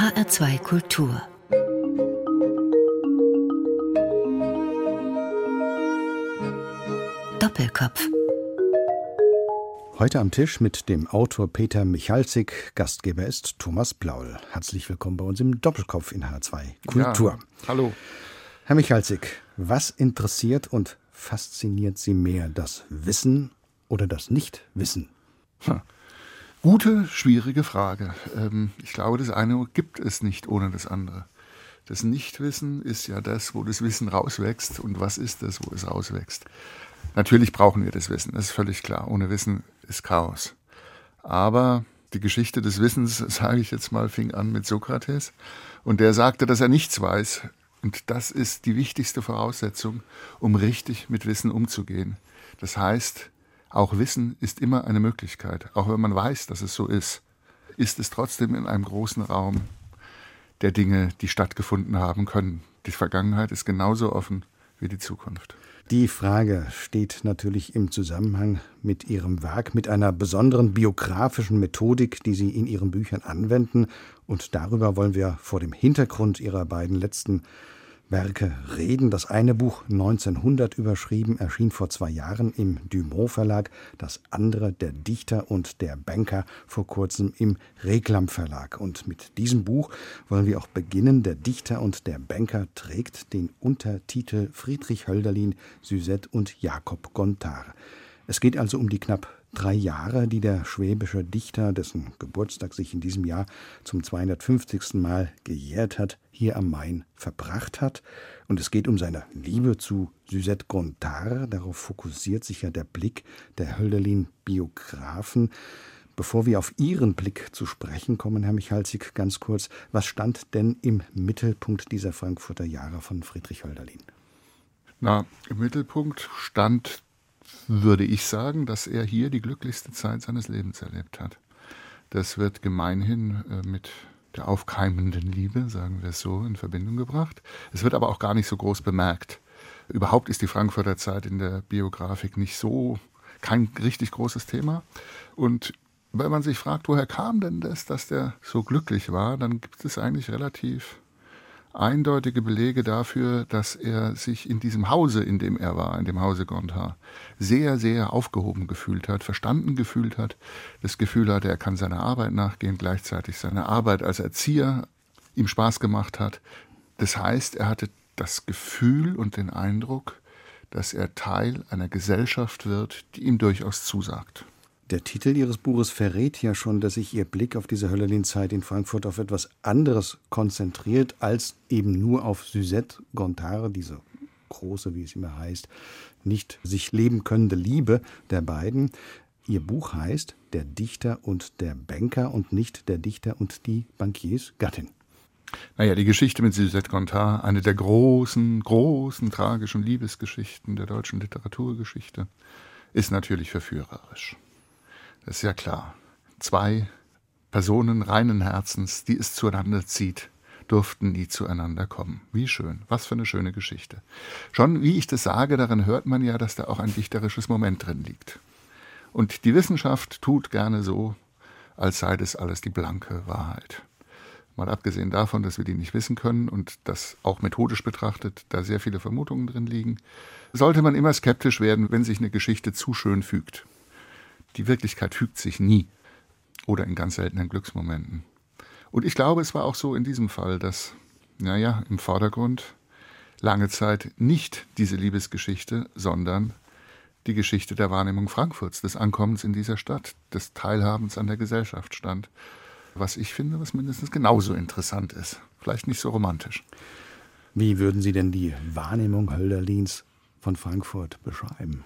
HR2 Kultur Doppelkopf Heute am Tisch mit dem Autor Peter Michalzig. Gastgeber ist Thomas Blaul. Herzlich willkommen bei uns im Doppelkopf in H2 Kultur. Ja, hallo. Herr Michalzig, was interessiert und fasziniert Sie mehr, das Wissen oder das Nichtwissen? Hm. Gute, schwierige Frage. Ähm, ich glaube, das eine gibt es nicht ohne das andere. Das Nichtwissen ist ja das, wo das Wissen rauswächst. Und was ist das, wo es rauswächst? Natürlich brauchen wir das Wissen, das ist völlig klar. Ohne Wissen ist Chaos. Aber die Geschichte des Wissens, sage ich jetzt mal, fing an mit Sokrates. Und der sagte, dass er nichts weiß. Und das ist die wichtigste Voraussetzung, um richtig mit Wissen umzugehen. Das heißt, auch Wissen ist immer eine Möglichkeit. Auch wenn man weiß, dass es so ist, ist es trotzdem in einem großen Raum der Dinge, die stattgefunden haben können. Die Vergangenheit ist genauso offen wie die Zukunft. Die Frage steht natürlich im Zusammenhang mit Ihrem Werk, mit einer besonderen biografischen Methodik, die Sie in Ihren Büchern anwenden. Und darüber wollen wir vor dem Hintergrund Ihrer beiden letzten Werke reden. Das eine Buch 1900 überschrieben erschien vor zwei Jahren im Dumont Verlag, das andere Der Dichter und der Banker vor kurzem im Reklam Verlag. Und mit diesem Buch wollen wir auch beginnen. Der Dichter und der Banker trägt den Untertitel Friedrich Hölderlin, Suzette und Jakob Gontard. Es geht also um die knapp drei Jahre, die der schwäbische Dichter, dessen Geburtstag sich in diesem Jahr zum 250. Mal gejährt hat, hier am Main verbracht hat. Und es geht um seine Liebe zu Suzette Gontard. Darauf fokussiert sich ja der Blick der Hölderlin-Biografen. Bevor wir auf Ihren Blick zu sprechen kommen, Herr Michalzig, ganz kurz, was stand denn im Mittelpunkt dieser Frankfurter Jahre von Friedrich Hölderlin? Na, im Mittelpunkt stand würde ich sagen, dass er hier die glücklichste Zeit seines Lebens erlebt hat. Das wird gemeinhin äh, mit der aufkeimenden Liebe, sagen wir es so, in Verbindung gebracht. Es wird aber auch gar nicht so groß bemerkt. Überhaupt ist die Frankfurter Zeit in der Biografik nicht so, kein richtig großes Thema. Und wenn man sich fragt, woher kam denn das, dass der so glücklich war, dann gibt es eigentlich relativ eindeutige Belege dafür, dass er sich in diesem Hause, in dem er war, in dem Hause Gondar, sehr, sehr aufgehoben gefühlt hat, verstanden gefühlt hat, das Gefühl hatte, er kann seiner Arbeit nachgehen, gleichzeitig seine Arbeit als Erzieher ihm Spaß gemacht hat. Das heißt, er hatte das Gefühl und den Eindruck, dass er Teil einer Gesellschaft wird, die ihm durchaus zusagt. Der Titel Ihres Buches verrät ja schon, dass sich Ihr Blick auf diese Höllerlin-Zeit in Frankfurt auf etwas anderes konzentriert, als eben nur auf Suzette Gontard, diese große, wie es immer heißt, nicht sich leben könnende Liebe der beiden. Ihr Buch heißt Der Dichter und der Banker und nicht Der Dichter und die Bankiers Gattin. Naja, die Geschichte mit Suzette Gontard, eine der großen, großen, tragischen Liebesgeschichten der deutschen Literaturgeschichte, ist natürlich verführerisch. Ist ja klar. Zwei Personen reinen Herzens, die es zueinander zieht, durften nie zueinander kommen. Wie schön, was für eine schöne Geschichte. Schon wie ich das sage, darin hört man ja, dass da auch ein dichterisches Moment drin liegt. Und die Wissenschaft tut gerne so, als sei das alles die blanke Wahrheit. Mal abgesehen davon, dass wir die nicht wissen können und dass auch methodisch betrachtet da sehr viele Vermutungen drin liegen, sollte man immer skeptisch werden, wenn sich eine Geschichte zu schön fügt. Die Wirklichkeit fügt sich nie oder in ganz seltenen Glücksmomenten. Und ich glaube, es war auch so in diesem Fall, dass, naja, im Vordergrund lange Zeit nicht diese Liebesgeschichte, sondern die Geschichte der Wahrnehmung Frankfurts, des Ankommens in dieser Stadt, des Teilhabens an der Gesellschaft stand. Was ich finde, was mindestens genauso interessant ist. Vielleicht nicht so romantisch. Wie würden Sie denn die Wahrnehmung Hölderlins von Frankfurt beschreiben?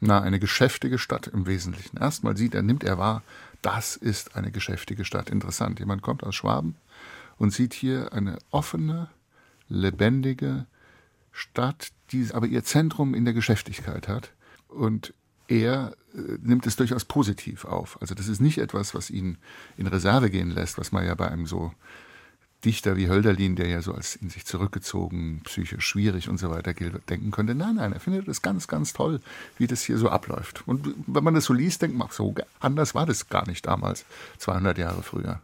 Na, eine geschäftige Stadt im Wesentlichen. Erstmal sieht er, nimmt er wahr, das ist eine geschäftige Stadt. Interessant. Jemand kommt aus Schwaben und sieht hier eine offene, lebendige Stadt, die aber ihr Zentrum in der Geschäftigkeit hat. Und er äh, nimmt es durchaus positiv auf. Also das ist nicht etwas, was ihn in Reserve gehen lässt, was man ja bei einem so Dichter wie Hölderlin, der ja so als in sich zurückgezogen, psychisch schwierig und so weiter gilt, denken könnte. Nein, nein, er findet es ganz, ganz toll, wie das hier so abläuft. Und wenn man das so liest, denkt man, so anders war das gar nicht damals, 200 Jahre früher.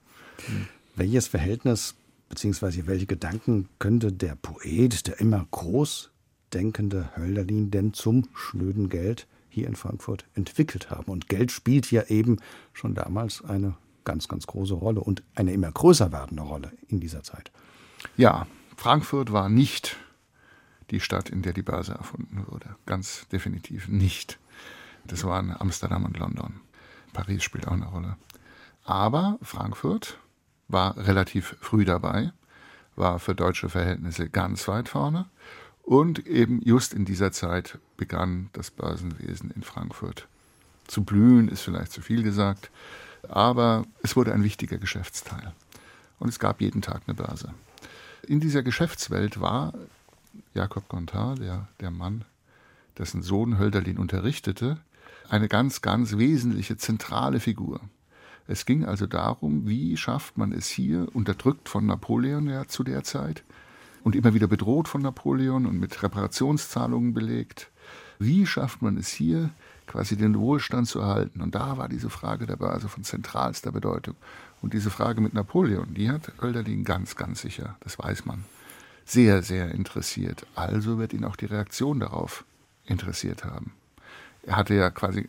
Hm. Welches Verhältnis bzw. welche Gedanken könnte der Poet, der immer groß denkende Hölderlin denn zum schnöden Geld hier in Frankfurt entwickelt haben? Und Geld spielt ja eben schon damals eine ganz, ganz große Rolle und eine immer größer werdende Rolle in dieser Zeit. Ja, Frankfurt war nicht die Stadt, in der die Börse erfunden wurde. Ganz definitiv nicht. Das waren Amsterdam und London. Paris spielt auch eine Rolle. Aber Frankfurt war relativ früh dabei, war für deutsche Verhältnisse ganz weit vorne. Und eben just in dieser Zeit begann das Börsenwesen in Frankfurt zu blühen, ist vielleicht zu viel gesagt, aber es wurde ein wichtiger Geschäftsteil. Und es gab jeden Tag eine Börse. In dieser Geschäftswelt war Jakob Gontard, der, der Mann, dessen Sohn Hölderlin unterrichtete, eine ganz, ganz wesentliche zentrale Figur. Es ging also darum, wie schafft man es hier, unterdrückt von Napoleon ja zu der Zeit und immer wieder bedroht von Napoleon und mit Reparationszahlungen belegt, wie schafft man es hier, quasi den Wohlstand zu erhalten? Und da war diese Frage der Börse von zentralster Bedeutung. Und diese Frage mit Napoleon, die hat Oelderlin ganz, ganz sicher, das weiß man, sehr, sehr interessiert. Also wird ihn auch die Reaktion darauf interessiert haben. Er hatte ja quasi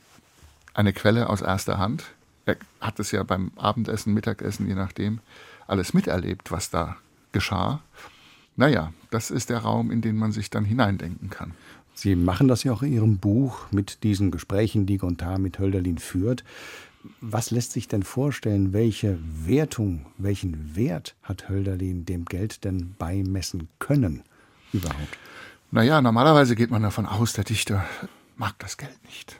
eine Quelle aus erster Hand. Er hat es ja beim Abendessen, Mittagessen, je nachdem, alles miterlebt, was da geschah. Naja, das ist der Raum, in den man sich dann hineindenken kann. Sie machen das ja auch in Ihrem Buch mit diesen Gesprächen, die Gontard mit Hölderlin führt. Was lässt sich denn vorstellen, welche Wertung, welchen Wert hat Hölderlin dem Geld denn beimessen können überhaupt? Naja, normalerweise geht man davon aus, der Dichter mag das Geld nicht.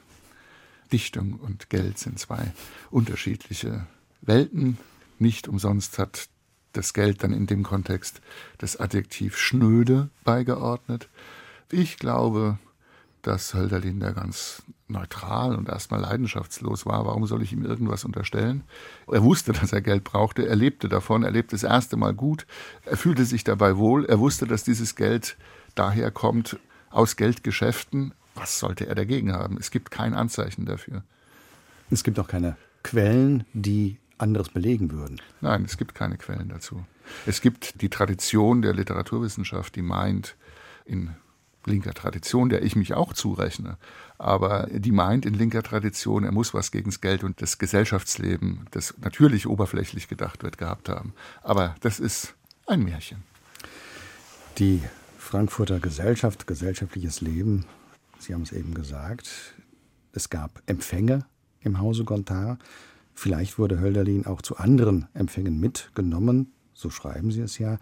Dichtung und Geld sind zwei unterschiedliche Welten. Nicht umsonst hat das Geld dann in dem Kontext das Adjektiv schnöde beigeordnet. Ich glaube, dass Hölderlin da ganz neutral und erstmal leidenschaftslos war. Warum soll ich ihm irgendwas unterstellen? Er wusste, dass er Geld brauchte, er lebte davon, er lebte das erste Mal gut, er fühlte sich dabei wohl, er wusste, dass dieses Geld daher kommt aus Geldgeschäften. Was sollte er dagegen haben? Es gibt kein Anzeichen dafür. Es gibt auch keine Quellen, die anderes belegen würden. Nein, es gibt keine Quellen dazu. Es gibt die Tradition der Literaturwissenschaft, die meint, in linker Tradition, der ich mich auch zurechne, aber die meint in linker Tradition, er muss was gegen das Geld und das Gesellschaftsleben, das natürlich oberflächlich gedacht wird, gehabt haben. Aber das ist ein Märchen. Die Frankfurter Gesellschaft, gesellschaftliches Leben, Sie haben es eben gesagt, es gab Empfänge im Hause Gontard. Vielleicht wurde Hölderlin auch zu anderen Empfängen mitgenommen, so schreiben Sie es ja.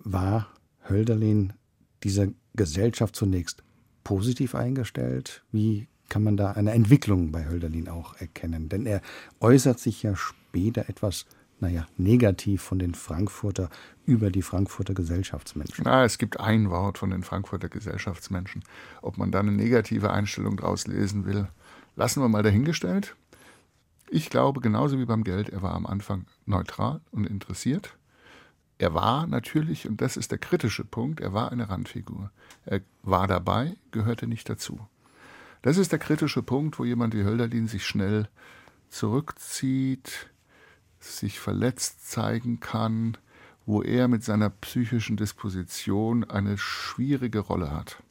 War Hölderlin dieser Gesellschaft zunächst positiv eingestellt? Wie kann man da eine Entwicklung bei Hölderlin auch erkennen? Denn er äußert sich ja später etwas, naja, negativ von den Frankfurter über die Frankfurter Gesellschaftsmenschen. Na, es gibt ein Wort von den Frankfurter Gesellschaftsmenschen. Ob man da eine negative Einstellung draus lesen will, lassen wir mal dahingestellt. Ich glaube, genauso wie beim Geld, er war am Anfang neutral und interessiert. Er war natürlich, und das ist der kritische Punkt, er war eine Randfigur. Er war dabei, gehörte nicht dazu. Das ist der kritische Punkt, wo jemand wie Hölderlin sich schnell zurückzieht, sich verletzt zeigen kann, wo er mit seiner psychischen Disposition eine schwierige Rolle hat.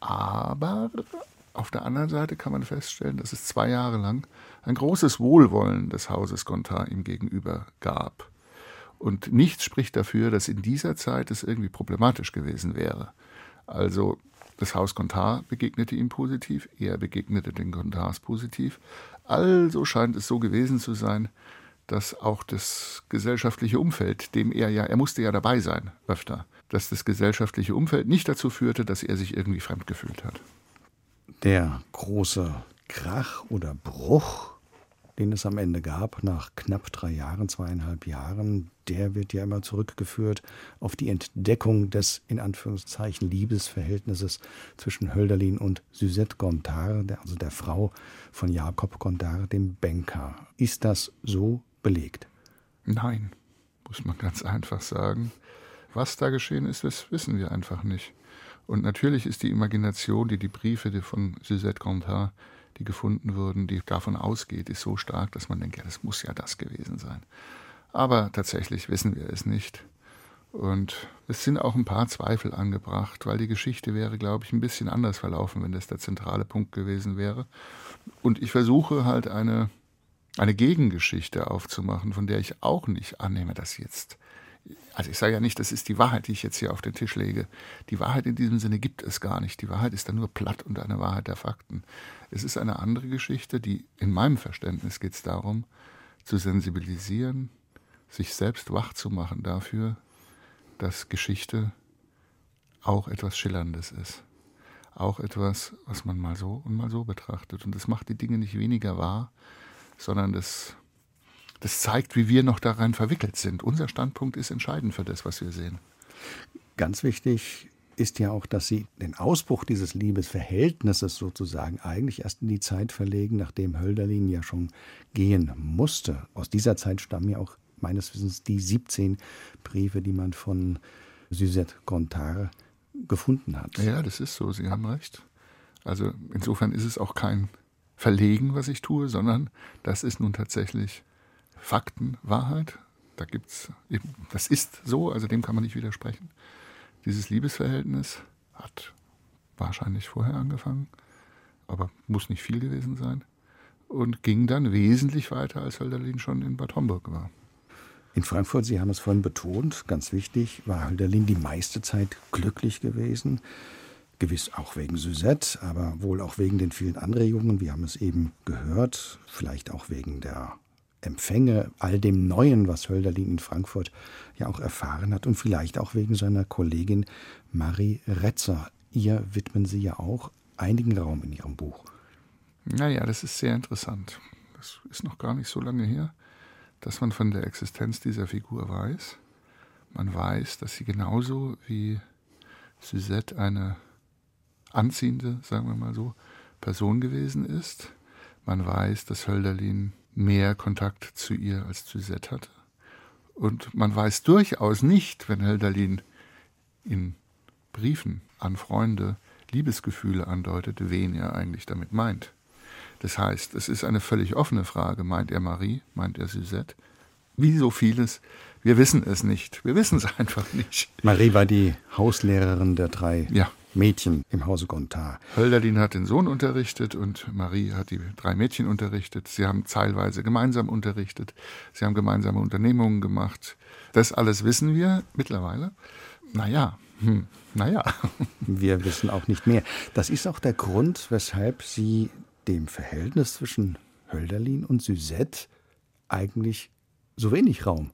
Aber auf der anderen Seite kann man feststellen, dass es zwei Jahre lang ein großes Wohlwollen des Hauses Gontard ihm gegenüber gab. Und nichts spricht dafür, dass in dieser Zeit es irgendwie problematisch gewesen wäre. Also das Haus Gontard begegnete ihm positiv, er begegnete den Gontards positiv. Also scheint es so gewesen zu sein, dass auch das gesellschaftliche Umfeld, dem er ja, er musste ja dabei sein, öfter, dass das gesellschaftliche Umfeld nicht dazu führte, dass er sich irgendwie fremd gefühlt hat. Der große Krach oder Bruch den es am Ende gab, nach knapp drei Jahren, zweieinhalb Jahren, der wird ja immer zurückgeführt auf die Entdeckung des in Anführungszeichen Liebesverhältnisses zwischen Hölderlin und Suzette Gontard, also der Frau von Jakob Gontard, dem Banker. Ist das so belegt? Nein, muss man ganz einfach sagen. Was da geschehen ist, das wissen wir einfach nicht. Und natürlich ist die Imagination, die die Briefe von Suzette Gontard die gefunden wurden, die davon ausgeht, ist so stark, dass man denkt, ja, das muss ja das gewesen sein. Aber tatsächlich wissen wir es nicht. Und es sind auch ein paar Zweifel angebracht, weil die Geschichte wäre, glaube ich, ein bisschen anders verlaufen, wenn das der zentrale Punkt gewesen wäre. Und ich versuche halt eine, eine Gegengeschichte aufzumachen, von der ich auch nicht annehme, dass jetzt. Also ich sage ja nicht, das ist die Wahrheit, die ich jetzt hier auf den Tisch lege. Die Wahrheit in diesem Sinne gibt es gar nicht. Die Wahrheit ist dann nur platt und eine Wahrheit der Fakten. Es ist eine andere Geschichte, die in meinem Verständnis geht es darum, zu sensibilisieren, sich selbst wach zu machen dafür, dass Geschichte auch etwas Schillerndes ist. Auch etwas, was man mal so und mal so betrachtet. Und das macht die Dinge nicht weniger wahr, sondern das, das zeigt, wie wir noch daran verwickelt sind. Unser Standpunkt ist entscheidend für das, was wir sehen. Ganz wichtig ist ja auch, dass Sie den Ausbruch dieses Liebesverhältnisses sozusagen eigentlich erst in die Zeit verlegen, nachdem Hölderlin ja schon gehen musste. Aus dieser Zeit stammen ja auch meines Wissens die 17 Briefe, die man von Suzette Gontard gefunden hat. Ja, das ist so, Sie haben recht. Also insofern ist es auch kein Verlegen, was ich tue, sondern das ist nun tatsächlich Faktenwahrheit. Da gibt's eben, das ist so, also dem kann man nicht widersprechen. Dieses Liebesverhältnis hat wahrscheinlich vorher angefangen, aber muss nicht viel gewesen sein und ging dann wesentlich weiter, als Hölderlin schon in Bad Homburg war. In Frankfurt, Sie haben es vorhin betont, ganz wichtig, war Hölderlin die meiste Zeit glücklich gewesen. Gewiss auch wegen Suzette, aber wohl auch wegen den vielen Anregungen. Wir haben es eben gehört, vielleicht auch wegen der Empfänge, all dem Neuen, was Hölderlin in Frankfurt ja auch erfahren hat und vielleicht auch wegen seiner Kollegin Marie Retzer. Ihr widmen Sie ja auch einigen Raum in Ihrem Buch. Naja, das ist sehr interessant. Das ist noch gar nicht so lange her dass man von der Existenz dieser Figur weiß. Man weiß, dass sie genauso wie Suzette eine anziehende, sagen wir mal so, Person gewesen ist. Man weiß, dass Hölderlin mehr Kontakt zu ihr als Suzette hatte. Und man weiß durchaus nicht, wenn Hölderlin in Briefen an Freunde Liebesgefühle andeutet, wen er eigentlich damit meint. Das heißt, es ist eine völlig offene Frage. Meint er Marie? Meint er Suzette? Wie so vieles. Wir wissen es nicht. Wir wissen es einfach nicht. Marie war die Hauslehrerin der drei ja. Mädchen im Hause Gontard. Hölderlin hat den Sohn unterrichtet und Marie hat die drei Mädchen unterrichtet. Sie haben teilweise gemeinsam unterrichtet. Sie haben gemeinsame Unternehmungen gemacht. Das alles wissen wir mittlerweile. Naja, hm, naja. Wir wissen auch nicht mehr. Das ist auch der Grund, weshalb Sie dem Verhältnis zwischen Hölderlin und Suzette eigentlich so wenig Raum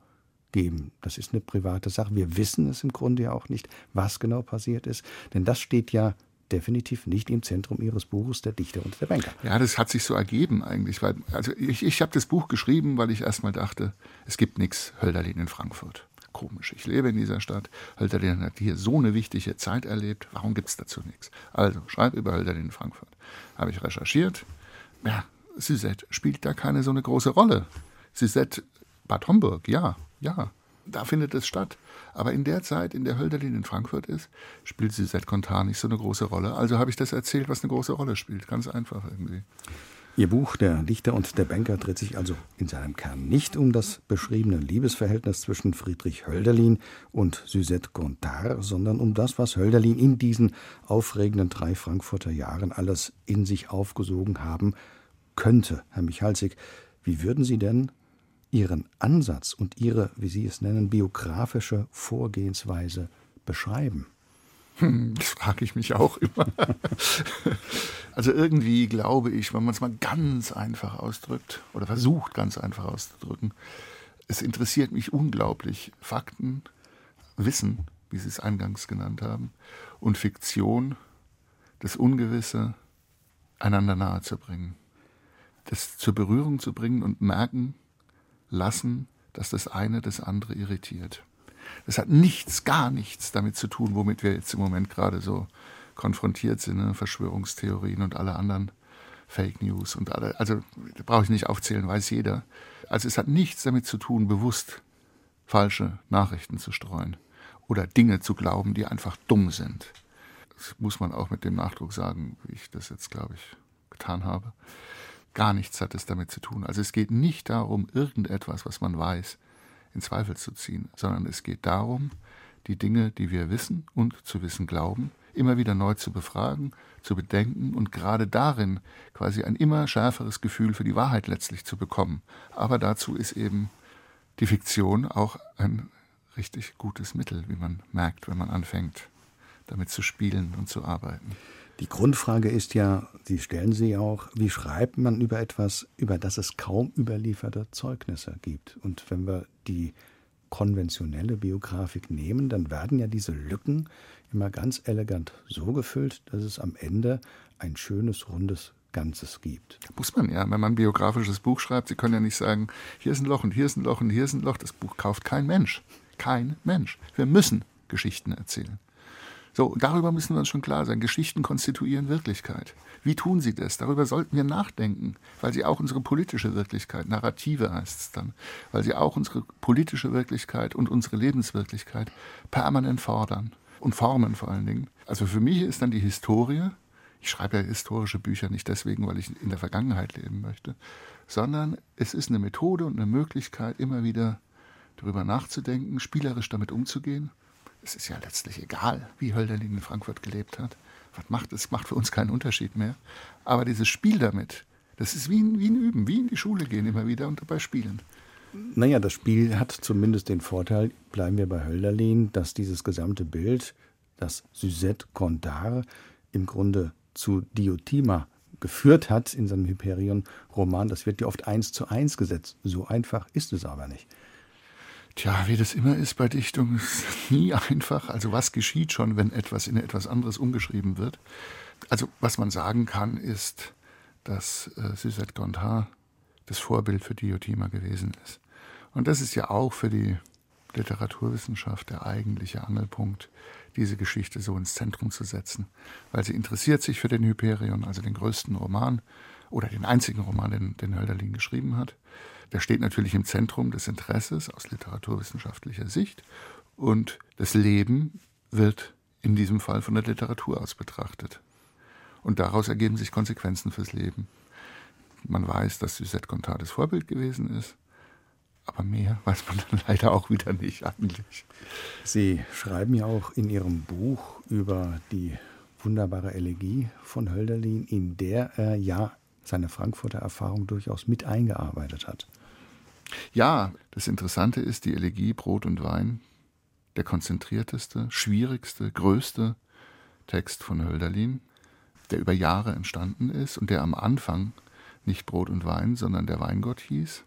geben. Das ist eine private Sache. Wir wissen es im Grunde ja auch nicht, was genau passiert ist, denn das steht ja definitiv nicht im Zentrum Ihres Buches, der Dichter und der Banker. Ja, das hat sich so ergeben eigentlich, weil also ich, ich habe das Buch geschrieben, weil ich erstmal dachte, es gibt nichts Hölderlin in Frankfurt. Komisch, ich lebe in dieser Stadt. Hölderlin hat hier so eine wichtige Zeit erlebt. Warum gibt es dazu nichts? Also, schreib über Hölderlin in Frankfurt. Habe ich recherchiert. Ja, Suzette spielt da keine so eine große Rolle. Suzette Bad Homburg, ja, ja, da findet es statt. Aber in der Zeit, in der Hölderlin in Frankfurt ist, spielt Suzette Contar nicht so eine große Rolle. Also habe ich das erzählt, was eine große Rolle spielt. Ganz einfach irgendwie. Ihr Buch Der Dichter und der Banker dreht sich also in seinem Kern nicht um das beschriebene Liebesverhältnis zwischen Friedrich Hölderlin und Suzette Gontard, sondern um das, was Hölderlin in diesen aufregenden drei Frankfurter Jahren alles in sich aufgesogen haben könnte. Herr Michalsig, wie würden Sie denn Ihren Ansatz und Ihre, wie Sie es nennen, biografische Vorgehensweise beschreiben? Hm, das frage ich mich auch immer. also irgendwie glaube ich, wenn man es mal ganz einfach ausdrückt oder versucht ganz einfach auszudrücken, es interessiert mich unglaublich Fakten, Wissen, wie Sie es eingangs genannt haben, und Fiktion, das Ungewisse einander nahezubringen, das zur Berührung zu bringen und merken, lassen, dass das eine das andere irritiert. Das hat nichts, gar nichts damit zu tun, womit wir jetzt im Moment gerade so konfrontiert sind, ne? Verschwörungstheorien und alle anderen Fake News und alle, also brauche ich nicht aufzählen, weiß jeder. Also es hat nichts damit zu tun, bewusst falsche Nachrichten zu streuen oder Dinge zu glauben, die einfach dumm sind. Das muss man auch mit dem Nachdruck sagen, wie ich das jetzt, glaube ich, getan habe. Gar nichts hat es damit zu tun. Also es geht nicht darum, irgendetwas, was man weiß, in Zweifel zu ziehen, sondern es geht darum, die Dinge, die wir wissen und zu wissen glauben, immer wieder neu zu befragen, zu bedenken und gerade darin quasi ein immer schärferes Gefühl für die Wahrheit letztlich zu bekommen. Aber dazu ist eben die Fiktion auch ein richtig gutes Mittel, wie man merkt, wenn man anfängt, damit zu spielen und zu arbeiten. Die Grundfrage ist ja, Sie stellen sie auch, wie schreibt man über etwas, über das es kaum überlieferte Zeugnisse gibt? Und wenn wir die konventionelle Biografik nehmen, dann werden ja diese Lücken immer ganz elegant so gefüllt, dass es am Ende ein schönes, rundes Ganzes gibt. Muss man ja, wenn man ein biografisches Buch schreibt. Sie können ja nicht sagen, hier ist ein Loch und hier ist ein Loch und hier ist ein Loch. Das Buch kauft kein Mensch. Kein Mensch. Wir müssen Geschichten erzählen. So, darüber müssen wir uns schon klar sein. Geschichten konstituieren Wirklichkeit. Wie tun sie das? Darüber sollten wir nachdenken, weil sie auch unsere politische Wirklichkeit, Narrative heißt es dann, weil sie auch unsere politische Wirklichkeit und unsere Lebenswirklichkeit permanent fordern und formen vor allen Dingen. Also für mich ist dann die Historie, ich schreibe ja historische Bücher nicht deswegen, weil ich in der Vergangenheit leben möchte, sondern es ist eine Methode und eine Möglichkeit, immer wieder darüber nachzudenken, spielerisch damit umzugehen es ist ja letztlich egal, wie Hölderlin in Frankfurt gelebt hat. Was macht es? Macht für uns keinen Unterschied mehr. Aber dieses Spiel damit, das ist wie ein, wie ein Üben, wie in die Schule gehen immer wieder und dabei spielen. Naja, das Spiel hat zumindest den Vorteil, bleiben wir bei Hölderlin, dass dieses gesamte Bild, das Suzette Condar im Grunde zu Diotima geführt hat in seinem Hyperion-Roman, das wird ja oft eins zu eins gesetzt. So einfach ist es aber nicht. Tja, wie das immer ist bei Dichtung, ist nie einfach. Also was geschieht schon, wenn etwas in etwas anderes umgeschrieben wird? Also was man sagen kann, ist, dass äh, Suzette Gondard das Vorbild für Diotima gewesen ist. Und das ist ja auch für die Literaturwissenschaft der eigentliche Angelpunkt, diese Geschichte so ins Zentrum zu setzen. Weil sie interessiert sich für den Hyperion, also den größten Roman oder den einzigen Roman, den, den Hölderlin geschrieben hat der steht natürlich im Zentrum des Interesses aus literaturwissenschaftlicher Sicht und das Leben wird in diesem Fall von der Literatur aus betrachtet. Und daraus ergeben sich Konsequenzen fürs Leben. Man weiß, dass Suzette Contat das Vorbild gewesen ist, aber mehr weiß man dann leider auch wieder nicht eigentlich. Sie schreiben ja auch in Ihrem Buch über die wunderbare Elegie von Hölderlin, in der er ja seine Frankfurter Erfahrung durchaus mit eingearbeitet hat. Ja, das Interessante ist, die Elegie Brot und Wein, der konzentrierteste, schwierigste, größte Text von Hölderlin, der über Jahre entstanden ist und der am Anfang nicht Brot und Wein, sondern der Weingott hieß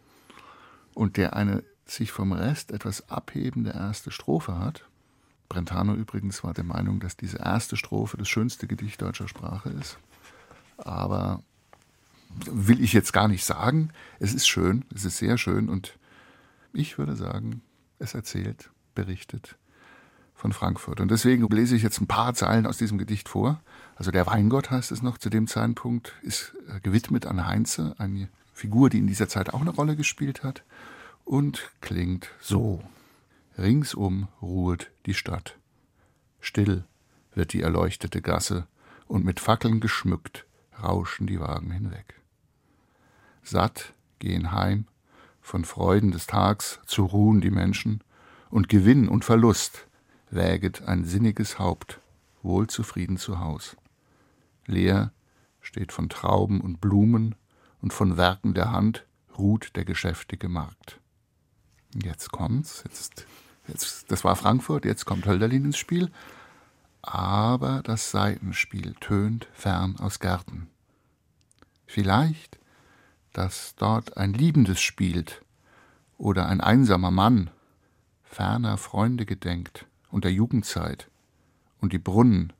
und der eine sich vom Rest etwas abhebende erste Strophe hat. Brentano übrigens war der Meinung, dass diese erste Strophe das schönste Gedicht deutscher Sprache ist. Aber will ich jetzt gar nicht sagen. Es ist schön, es ist sehr schön und ich würde sagen, es erzählt, berichtet von Frankfurt. Und deswegen lese ich jetzt ein paar Zeilen aus diesem Gedicht vor. Also der Weingott heißt es noch zu dem Zeitpunkt, ist äh, gewidmet an Heinze, eine Figur, die in dieser Zeit auch eine Rolle gespielt hat, und klingt so. Ringsum ruhet die Stadt. Still wird die erleuchtete Gasse, und mit Fackeln geschmückt rauschen die Wagen hinweg. Satt gehen heim, von Freuden des Tags zu ruhen die Menschen, und Gewinn und Verlust wäget ein sinniges Haupt, wohl zufrieden zu Haus. Leer steht von Trauben und Blumen und von Werken der Hand ruht der geschäftige Markt. Jetzt kommt's, jetzt, jetzt, das war Frankfurt, jetzt kommt Hölderlin ins Spiel, aber das Seitenspiel tönt fern aus Gärten. Vielleicht dass dort ein Liebendes spielt oder ein einsamer Mann ferner Freunde gedenkt und der Jugendzeit und die Brunnen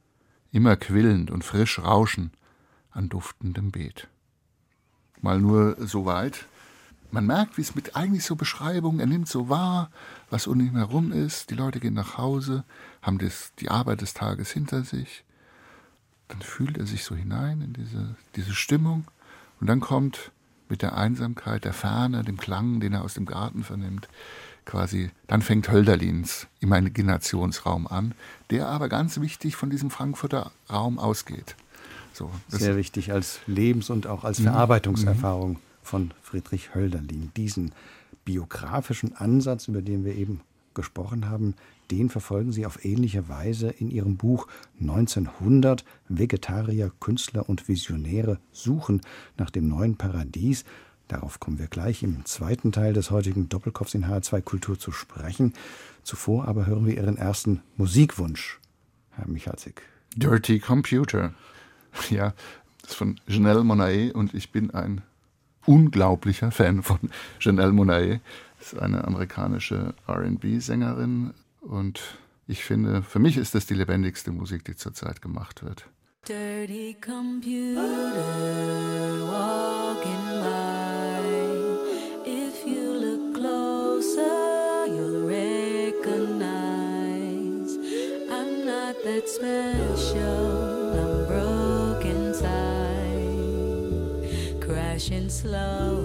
immer quillend und frisch rauschen an duftendem Beet. Mal nur so weit. Man merkt, wie es mit eigentlich so Beschreibungen, er nimmt so wahr, was um ihn herum ist. Die Leute gehen nach Hause, haben das, die Arbeit des Tages hinter sich. Dann fühlt er sich so hinein in diese, diese Stimmung. Und dann kommt mit der Einsamkeit, der Ferne, dem Klang, den er aus dem Garten vernimmt, quasi, dann fängt Hölderlins Imaginationsraum an, der aber ganz wichtig von diesem Frankfurter Raum ausgeht. So, Sehr wichtig als Lebens- und auch als mhm. Verarbeitungserfahrung mhm. von Friedrich Hölderlin, diesen biografischen Ansatz, über den wir eben gesprochen haben, den verfolgen Sie auf ähnliche Weise in Ihrem Buch 1900 Vegetarier, Künstler und Visionäre suchen nach dem neuen Paradies. Darauf kommen wir gleich im zweiten Teil des heutigen Doppelkopfs in HR2 Kultur zu sprechen. Zuvor aber hören wir Ihren ersten Musikwunsch, Herr Michalsik. Dirty Computer. Ja, das ist von Janelle Monae und ich bin ein unglaublicher Fan von Janelle Monae. Das ist eine amerikanische RB-Sängerin und ich finde, für mich ist das die lebendigste Musik, die zurzeit gemacht wird. Dirty computer walking by. If you look closer, you'll recognize I'm not that special. I'm broken inside, crashing slowly.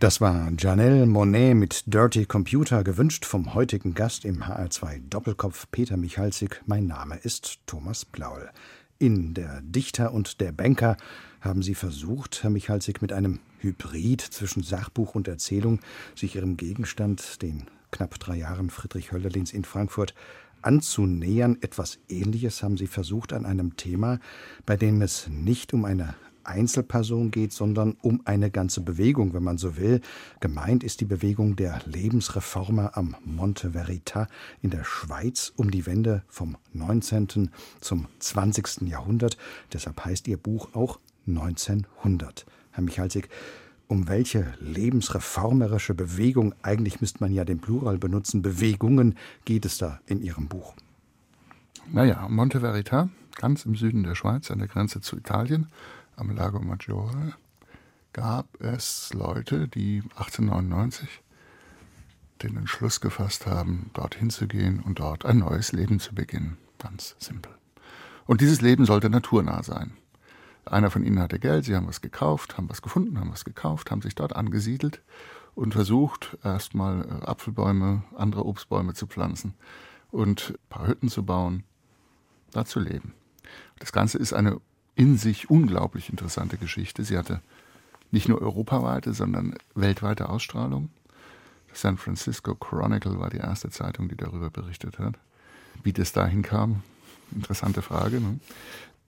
Das war Janelle Monet mit Dirty Computer, gewünscht vom heutigen Gast im HR2 Doppelkopf Peter Michalzig. Mein Name ist Thomas Blaul. In der Dichter und der Banker haben Sie versucht, Herr Michalzig, mit einem Hybrid zwischen Sachbuch und Erzählung sich Ihrem Gegenstand, den knapp drei Jahren Friedrich Hölderlins in Frankfurt, anzunähern. Etwas Ähnliches haben Sie versucht an einem Thema, bei dem es nicht um eine Einzelperson geht, sondern um eine ganze Bewegung, wenn man so will. Gemeint ist die Bewegung der Lebensreformer am Monte Verita in der Schweiz um die Wende vom 19. zum 20. Jahrhundert. Deshalb heißt Ihr Buch auch 1900. Herr Michalsik, um welche lebensreformerische Bewegung, eigentlich müsste man ja den Plural benutzen, Bewegungen geht es da in Ihrem Buch? Naja, Monte Verita, ganz im Süden der Schweiz, an der Grenze zu Italien, am Lago Maggiore gab es Leute, die 1899 den Entschluss gefasst haben, dorthin zu gehen und dort ein neues Leben zu beginnen. Ganz simpel. Und dieses Leben sollte naturnah sein. Einer von ihnen hatte Geld, sie haben was gekauft, haben was gefunden, haben was gekauft, haben sich dort angesiedelt und versucht, erstmal äh, Apfelbäume, andere Obstbäume zu pflanzen und ein paar Hütten zu bauen, da zu leben. Das Ganze ist eine in sich unglaublich interessante Geschichte. Sie hatte nicht nur europaweite, sondern weltweite Ausstrahlung. Das San Francisco Chronicle war die erste Zeitung, die darüber berichtet hat. Wie das dahin kam, interessante Frage. Ne?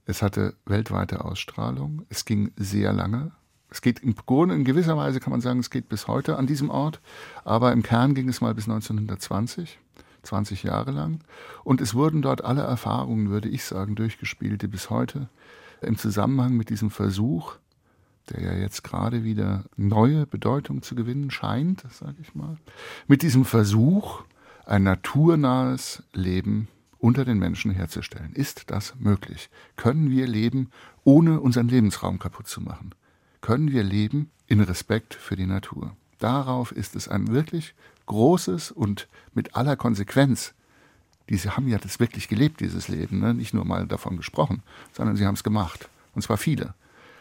Es hatte weltweite Ausstrahlung. Es ging sehr lange. Es geht im Grunde, in gewisser Weise kann man sagen, es geht bis heute an diesem Ort. Aber im Kern ging es mal bis 1920. 20 Jahre lang. Und es wurden dort alle Erfahrungen, würde ich sagen, durchgespielt, die bis heute im Zusammenhang mit diesem Versuch, der ja jetzt gerade wieder neue Bedeutung zu gewinnen scheint, sage ich mal, mit diesem Versuch, ein naturnahes Leben unter den Menschen herzustellen. Ist das möglich? Können wir leben, ohne unseren Lebensraum kaputt zu machen? Können wir leben in Respekt für die Natur? Darauf ist es ein wirklich großes und mit aller Konsequenz die haben ja das wirklich gelebt, dieses Leben, ne? nicht nur mal davon gesprochen, sondern sie haben es gemacht. Und zwar viele.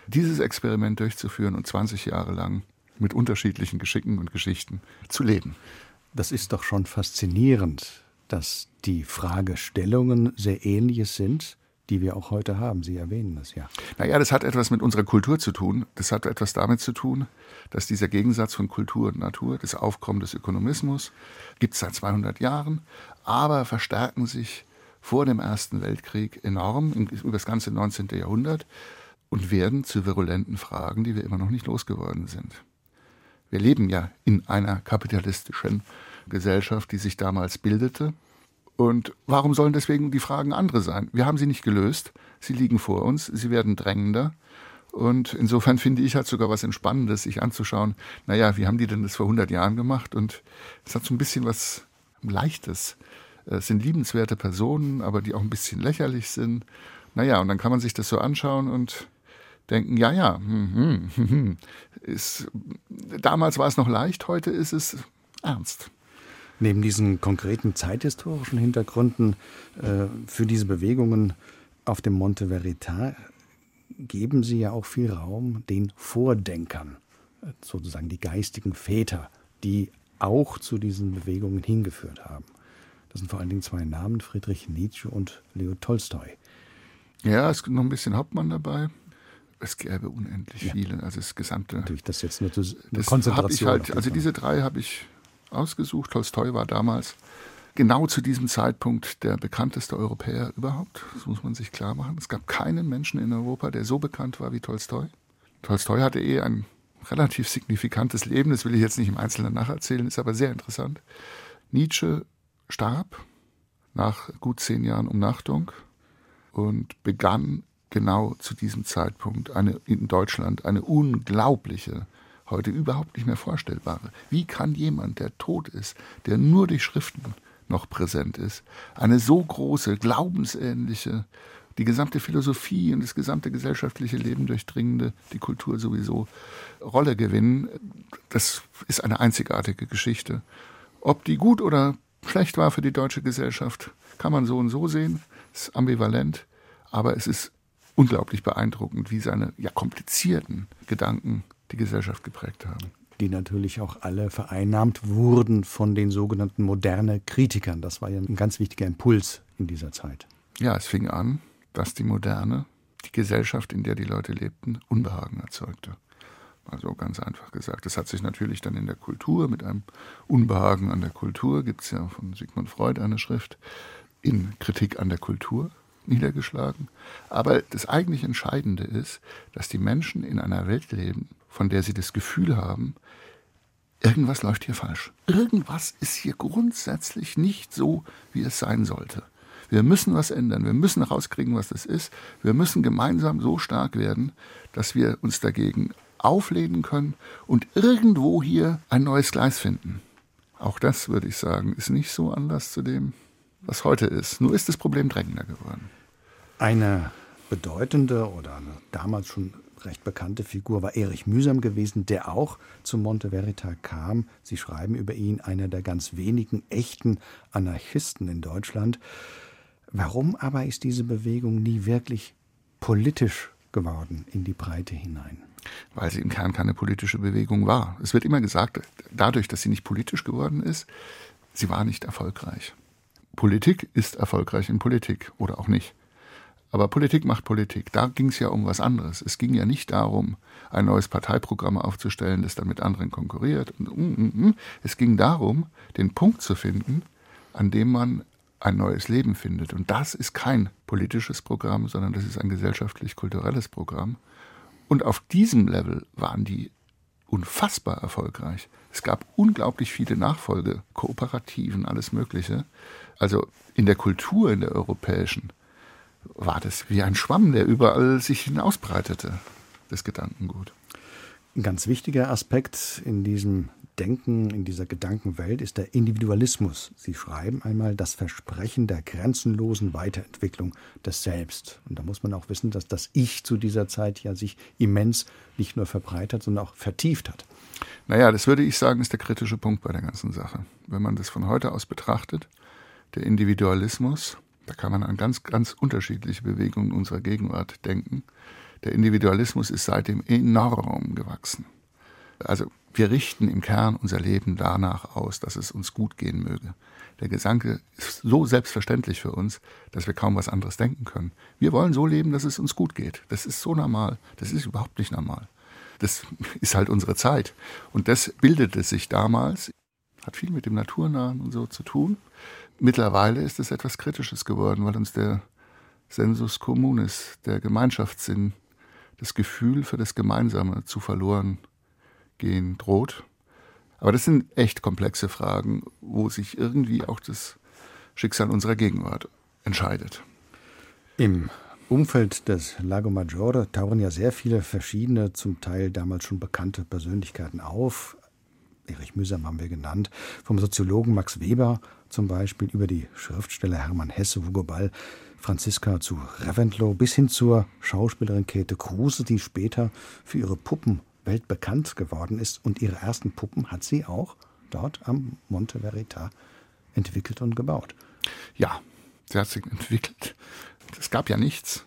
Dieses Experiment durchzuführen und 20 Jahre lang mit unterschiedlichen Geschicken und Geschichten zu leben. Das ist doch schon faszinierend, dass die Fragestellungen sehr ähnliches sind, die wir auch heute haben. Sie erwähnen das ja. Naja, das hat etwas mit unserer Kultur zu tun. Das hat etwas damit zu tun, dass dieser Gegensatz von Kultur und Natur, das Aufkommen des Ökonomismus, gibt es seit 200 Jahren, aber verstärken sich vor dem Ersten Weltkrieg enorm über das ganze 19. Jahrhundert und werden zu virulenten Fragen, die wir immer noch nicht losgeworden sind. Wir leben ja in einer kapitalistischen Gesellschaft, die sich damals bildete. Und warum sollen deswegen die Fragen andere sein? Wir haben sie nicht gelöst. Sie liegen vor uns. Sie werden drängender. Und insofern finde ich halt sogar was Entspannendes, sich anzuschauen. Naja, wie haben die denn das vor 100 Jahren gemacht? Und es hat so ein bisschen was Leichtes. Es sind liebenswerte Personen, aber die auch ein bisschen lächerlich sind. Naja, und dann kann man sich das so anschauen und denken, ja, ja, hm, hm, hm, ist, damals war es noch leicht, heute ist es ernst. Neben diesen konkreten zeithistorischen Hintergründen äh, für diese Bewegungen auf dem Monte Verita geben Sie ja auch viel Raum den Vordenkern, sozusagen die geistigen Väter, die auch zu diesen Bewegungen hingeführt haben. Das sind vor allen Dingen zwei Namen, Friedrich Nietzsche und Leo Tolstoi. Ja, es ist noch ein bisschen Hauptmann dabei. Es gäbe unendlich ja. viele. Also das gesamte. Natürlich, das jetzt nur eine Konzentration. Halt, also diese drei habe ich ausgesucht. Tolstoi war damals genau zu diesem Zeitpunkt der bekannteste Europäer überhaupt. Das muss man sich klar machen. Es gab keinen Menschen in Europa, der so bekannt war wie Tolstoi. Tolstoi hatte eh ein relativ signifikantes Leben. Das will ich jetzt nicht im Einzelnen nacherzählen, ist aber sehr interessant. Nietzsche starb nach gut zehn Jahren Umnachtung und begann genau zu diesem Zeitpunkt eine, in Deutschland eine unglaubliche, heute überhaupt nicht mehr vorstellbare. Wie kann jemand, der tot ist, der nur durch Schriften noch präsent ist, eine so große, glaubensähnliche, die gesamte Philosophie und das gesamte gesellschaftliche Leben durchdringende, die Kultur sowieso, Rolle gewinnen, das ist eine einzigartige Geschichte. Ob die gut oder schlecht war für die deutsche Gesellschaft, kann man so und so sehen, ist ambivalent, aber es ist unglaublich beeindruckend, wie seine ja komplizierten Gedanken die Gesellschaft geprägt haben. Die natürlich auch alle vereinnahmt wurden von den sogenannten moderne Kritikern. Das war ja ein ganz wichtiger Impuls in dieser Zeit. Ja, es fing an, dass die Moderne, die Gesellschaft, in der die Leute lebten, Unbehagen erzeugte. Also ganz einfach gesagt. Das hat sich natürlich dann in der Kultur mit einem Unbehagen an der Kultur, gibt es ja von Sigmund Freud eine Schrift, in Kritik an der Kultur niedergeschlagen. Aber das eigentlich Entscheidende ist, dass die Menschen in einer Welt leben, von der sie das Gefühl haben, irgendwas läuft hier falsch. Irgendwas ist hier grundsätzlich nicht so, wie es sein sollte. Wir müssen was ändern. Wir müssen rauskriegen, was das ist. Wir müssen gemeinsam so stark werden, dass wir uns dagegen auflehnen können und irgendwo hier ein neues Gleis finden. Auch das, würde ich sagen, ist nicht so anders zu dem, was heute ist. Nur ist das Problem drängender geworden. Eine bedeutende oder damals schon recht bekannte Figur war Erich Mühsam gewesen, der auch zu Monte Verita kam. Sie schreiben über ihn, einer der ganz wenigen echten Anarchisten in Deutschland. Warum aber ist diese Bewegung nie wirklich politisch geworden in die Breite hinein? Weil sie im Kern keine politische Bewegung war. Es wird immer gesagt, dadurch, dass sie nicht politisch geworden ist, sie war nicht erfolgreich. Politik ist erfolgreich in Politik oder auch nicht. Aber Politik macht Politik. Da ging es ja um was anderes. Es ging ja nicht darum, ein neues Parteiprogramm aufzustellen, das dann mit anderen konkurriert. Mm, mm, mm. Es ging darum, den Punkt zu finden, an dem man ein neues Leben findet. Und das ist kein politisches Programm, sondern das ist ein gesellschaftlich-kulturelles Programm. Und auf diesem Level waren die unfassbar erfolgreich. Es gab unglaublich viele Nachfolge, Kooperativen, alles Mögliche. Also in der Kultur, in der europäischen, war das wie ein Schwamm, der überall sich hinausbreitete, das Gedankengut. Ein ganz wichtiger Aspekt in diesem Denken, in dieser Gedankenwelt ist der Individualismus. Sie schreiben einmal das Versprechen der grenzenlosen Weiterentwicklung des Selbst. Und da muss man auch wissen, dass das Ich zu dieser Zeit ja sich immens nicht nur verbreitert, sondern auch vertieft hat. Naja, das würde ich sagen, ist der kritische Punkt bei der ganzen Sache. Wenn man das von heute aus betrachtet, Der Individualismus, da kann man an ganz, ganz unterschiedliche Bewegungen unserer Gegenwart denken. Der Individualismus ist seitdem enorm gewachsen. Also wir richten im Kern unser Leben danach aus, dass es uns gut gehen möge. Der Gedanke ist so selbstverständlich für uns, dass wir kaum was anderes denken können. Wir wollen so leben, dass es uns gut geht. Das ist so normal. Das ist überhaupt nicht normal. Das ist halt unsere Zeit. Und das bildete sich damals, hat viel mit dem Naturnahen und so zu tun. Mittlerweile ist es etwas Kritisches geworden, weil uns der Sensus communis, der Gemeinschaftssinn, das Gefühl für das Gemeinsame zu verloren gehen droht. Aber das sind echt komplexe Fragen, wo sich irgendwie auch das Schicksal unserer Gegenwart entscheidet. Im Umfeld des Lago Maggiore tauchen ja sehr viele verschiedene, zum Teil damals schon bekannte Persönlichkeiten auf. Erich Mühsam haben wir genannt, vom Soziologen Max Weber zum Beispiel über die Schriftsteller Hermann Hesse, Hugo Ball, Franziska zu Reventlow bis hin zur Schauspielerin Käthe Kruse, die später für ihre Puppen weltbekannt geworden ist. Und ihre ersten Puppen hat sie auch dort am Monte Verita entwickelt und gebaut. Ja, sie hat sich entwickelt es gab ja nichts.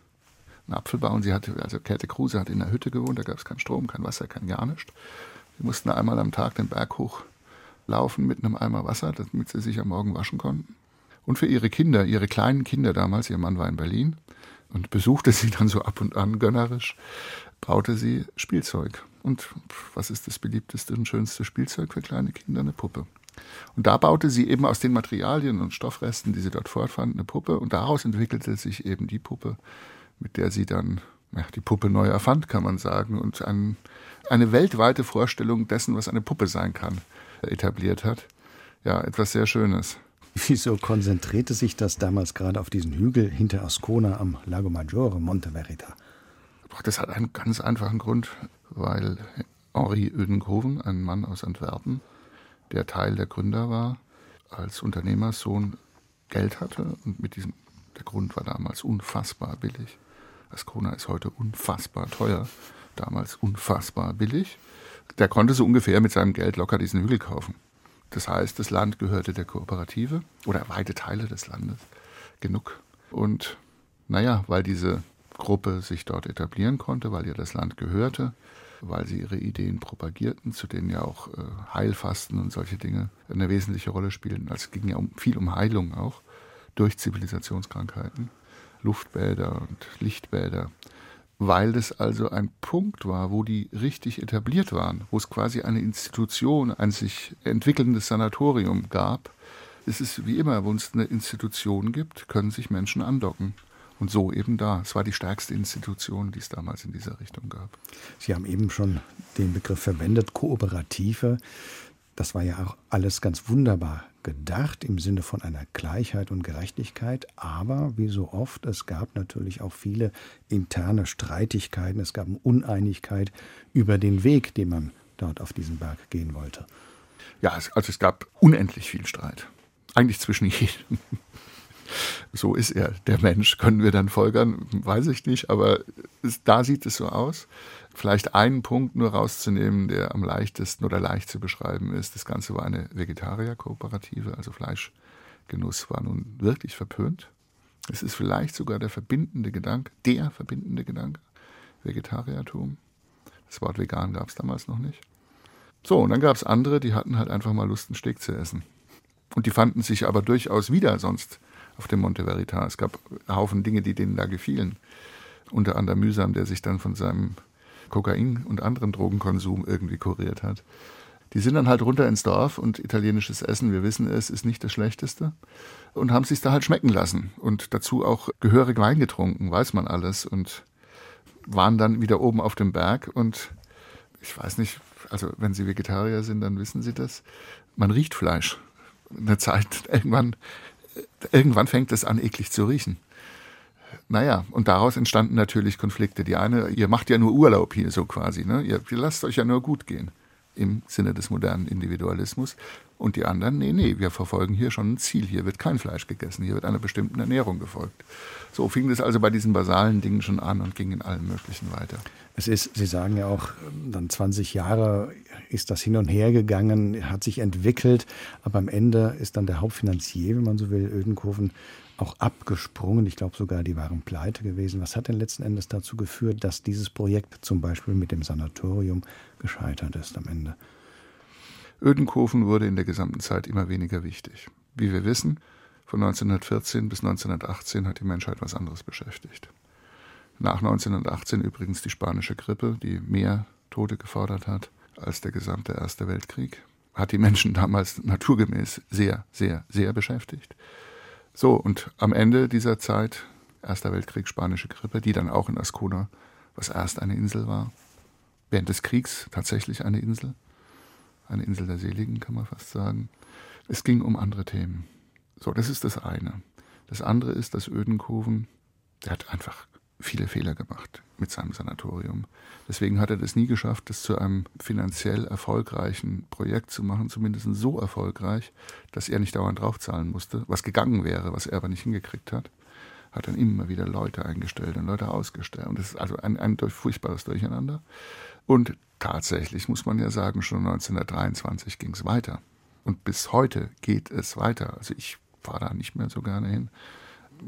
Ein Apfelbau und sie hatte, also Käthe Kruse hat in der Hütte gewohnt, da gab es keinen Strom, kein Wasser, kein gar nichts. Sie mussten einmal am Tag den Berg hochlaufen mit einem Eimer Wasser, damit sie sich am Morgen waschen konnten. Und für ihre Kinder, ihre kleinen Kinder damals, ihr Mann war in Berlin und besuchte sie dann so ab und an gönnerisch, baute sie Spielzeug. Und was ist das beliebteste und schönste Spielzeug für kleine Kinder? Eine Puppe. Und da baute sie eben aus den Materialien und Stoffresten, die sie dort fortfand, eine Puppe. Und daraus entwickelte sich eben die Puppe, mit der sie dann ja, die Puppe neu erfand, kann man sagen, und ein, eine weltweite Vorstellung dessen, was eine Puppe sein kann, etabliert hat. Ja, etwas sehr Schönes. Wieso konzentrierte sich das damals gerade auf diesen Hügel hinter Ascona am Lago Maggiore, Monte Verita? Das hat einen ganz einfachen Grund, weil Henri Ödenkoven, ein Mann aus Antwerpen, der Teil der Gründer war, als Unternehmersohn Geld hatte und mit diesem, der Grund war damals unfassbar billig. Ascona ist heute unfassbar teuer, damals unfassbar billig. Der konnte so ungefähr mit seinem Geld locker diesen Hügel kaufen. Das heißt, das Land gehörte der Kooperative oder weite Teile des Landes genug. Und naja, weil diese Gruppe sich dort etablieren konnte, weil ihr das Land gehörte, weil sie ihre Ideen propagierten, zu denen ja auch äh, Heilfasten und solche Dinge eine wesentliche Rolle spielen. Also es ging ja um, viel um Heilung auch durch Zivilisationskrankheiten, Luftbäder und Lichtbäder, weil das also ein Punkt war, wo die richtig etabliert waren, wo es quasi eine Institution, ein sich entwickelndes Sanatorium gab. Es ist wie immer, wo es eine Institution gibt, können sich Menschen andocken. Und so eben da. Es war die stärkste Institution, die es damals in dieser Richtung gab. Sie haben eben schon den Begriff verwendet, Kooperative. Das war ja auch alles ganz wunderbar gedacht im Sinne von einer Gleichheit und Gerechtigkeit. Aber wie so oft, es gab natürlich auch viele interne Streitigkeiten. Es gab Uneinigkeit über den Weg, den man dort auf diesen Berg gehen wollte. Ja, also es gab unendlich viel Streit. Eigentlich zwischen jedem so ist er, der Mensch, können wir dann folgern, weiß ich nicht, aber da sieht es so aus. Vielleicht einen Punkt nur rauszunehmen, der am leichtesten oder leicht zu beschreiben ist. Das Ganze war eine Vegetarierkooperative, also Fleischgenuss war nun wirklich verpönt. Es ist vielleicht sogar der verbindende Gedanke, der verbindende Gedanke, Vegetariertum. Das Wort vegan gab es damals noch nicht. So, und dann gab es andere, die hatten halt einfach mal Lust, einen Steak zu essen. Und die fanden sich aber durchaus wieder sonst auf dem Monte Verita. Es gab Haufen Dinge, die denen da gefielen. Unter anderem Mühsam, der sich dann von seinem Kokain- und anderen Drogenkonsum irgendwie kuriert hat. Die sind dann halt runter ins Dorf und italienisches Essen, wir wissen es, ist nicht das Schlechteste. Und haben sich da halt schmecken lassen und dazu auch gehörig Wein getrunken, weiß man alles. Und waren dann wieder oben auf dem Berg und ich weiß nicht, also wenn Sie Vegetarier sind, dann wissen Sie das. Man riecht Fleisch. Eine Zeit, irgendwann irgendwann fängt es an, eklig zu riechen. Naja, und daraus entstanden natürlich Konflikte. Die eine, ihr macht ja nur Urlaub hier so quasi, ne? Ihr, ihr lasst euch ja nur gut gehen. im Sinne des modernen Individualismus. Und die anderen, nee, nee, wir verfolgen hier schon ein Ziel. Hier wird kein Fleisch gegessen, hier wird einer bestimmten Ernährung gefolgt. So fing es also bei diesen basalen Dingen schon an und ging in allen möglichen weiter. Es ist, Sie sagen ja auch, dann 20 Jahre ist das hin und her gegangen, hat sich entwickelt, aber am Ende ist dann der Hauptfinanzier, wenn man so will, Ödenkofen, auch abgesprungen. Ich glaube sogar, die waren pleite gewesen. Was hat denn letzten Endes dazu geführt, dass dieses Projekt zum Beispiel mit dem Sanatorium gescheitert ist am Ende? Ödenkofen wurde in der gesamten Zeit immer weniger wichtig. Wie wir wissen, von 1914 bis 1918 hat die Menschheit was anderes beschäftigt. Nach 1918 übrigens die spanische Grippe, die mehr Tote gefordert hat als der gesamte Erste Weltkrieg, hat die Menschen damals naturgemäß sehr, sehr, sehr beschäftigt. So, und am Ende dieser Zeit, Erster Weltkrieg, spanische Grippe, die dann auch in Ascona, was erst eine Insel war, während des Kriegs tatsächlich eine Insel, eine Insel der Seligen, kann man fast sagen. Es ging um andere Themen. So, das ist das eine. Das andere ist, dass Ödenkoven, der hat einfach viele Fehler gemacht mit seinem Sanatorium. Deswegen hat er das nie geschafft, das zu einem finanziell erfolgreichen Projekt zu machen, zumindest so erfolgreich, dass er nicht dauernd draufzahlen musste, was gegangen wäre, was er aber nicht hingekriegt hat. Hat dann immer wieder Leute eingestellt und Leute ausgestellt. Und das ist also ein, ein furchtbares Durcheinander. Und tatsächlich muss man ja sagen, schon 1923 ging es weiter. Und bis heute geht es weiter. Also ich fahre da nicht mehr so gerne hin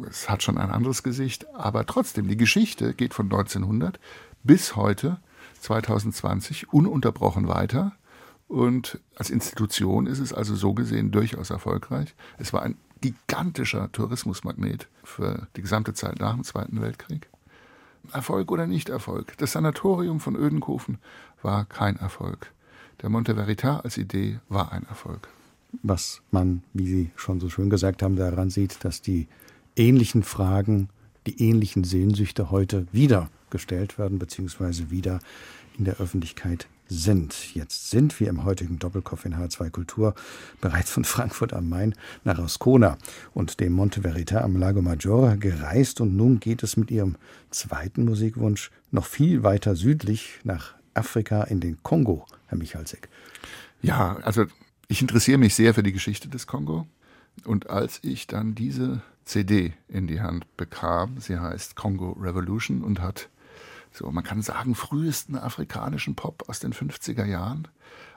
es hat schon ein anderes Gesicht, aber trotzdem, die Geschichte geht von 1900 bis heute, 2020, ununterbrochen weiter. Und als Institution ist es also so gesehen durchaus erfolgreich. Es war ein gigantischer Tourismusmagnet für die gesamte Zeit nach dem Zweiten Weltkrieg. Erfolg oder nicht Erfolg. Das Sanatorium von Ödenkofen war kein Erfolg. Der Monte Veritas als Idee war ein Erfolg. Was man, wie Sie schon so schön gesagt haben, daran sieht, dass die ähnlichen Fragen, die ähnlichen Sehnsüchte heute wieder gestellt werden, beziehungsweise wieder in der Öffentlichkeit sind. Jetzt sind wir im heutigen Doppelkopf in H2 Kultur bereits von Frankfurt am Main nach Ascona und dem Monte Verita am Lago Maggiore gereist und nun geht es mit ihrem zweiten Musikwunsch noch viel weiter südlich nach Afrika in den Kongo, Herr Michalsek. Ja, also ich interessiere mich sehr für die Geschichte des Kongo und als ich dann diese CD in die Hand bekam. Sie heißt Congo Revolution und hat, so man kann sagen, frühesten afrikanischen Pop aus den 50er Jahren.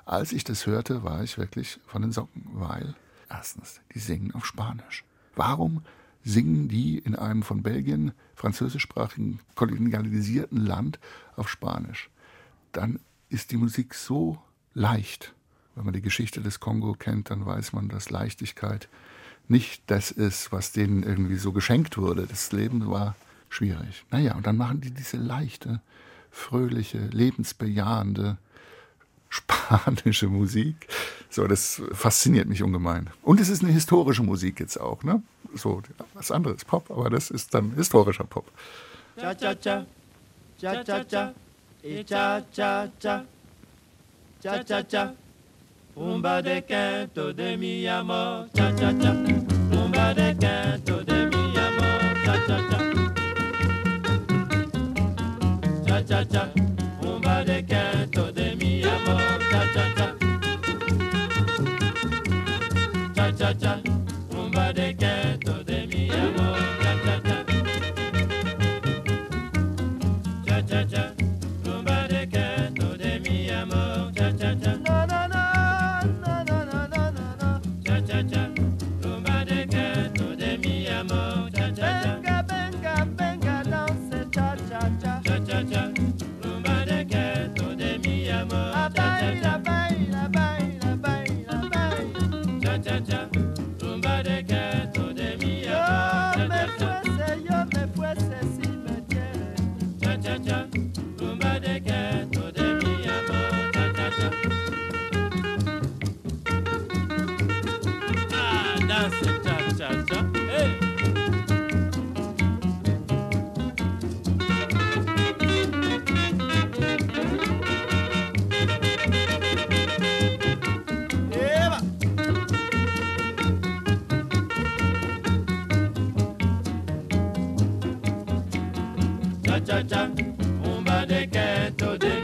Als ich das hörte, war ich wirklich von den Socken, weil erstens, die singen auf Spanisch. Warum singen die in einem von Belgien französischsprachigen kolonialisierten Land auf Spanisch? Dann ist die Musik so leicht. Wenn man die Geschichte des Kongo kennt, dann weiß man, dass Leichtigkeit nicht das ist, was denen irgendwie so geschenkt wurde. Das Leben war schwierig. Naja, und dann machen die diese leichte, fröhliche, lebensbejahende, spanische Musik. So, das fasziniert mich ungemein. Und es ist eine historische Musik jetzt auch, ne? So, was anderes Pop, aber das ist dann historischer Pop. Cha cha cha, cha cha cha, cha cha cha, cha cha cha. Umba de quinto de mi amor, cha cha cha. Cha cha cha cha, cha, umba de de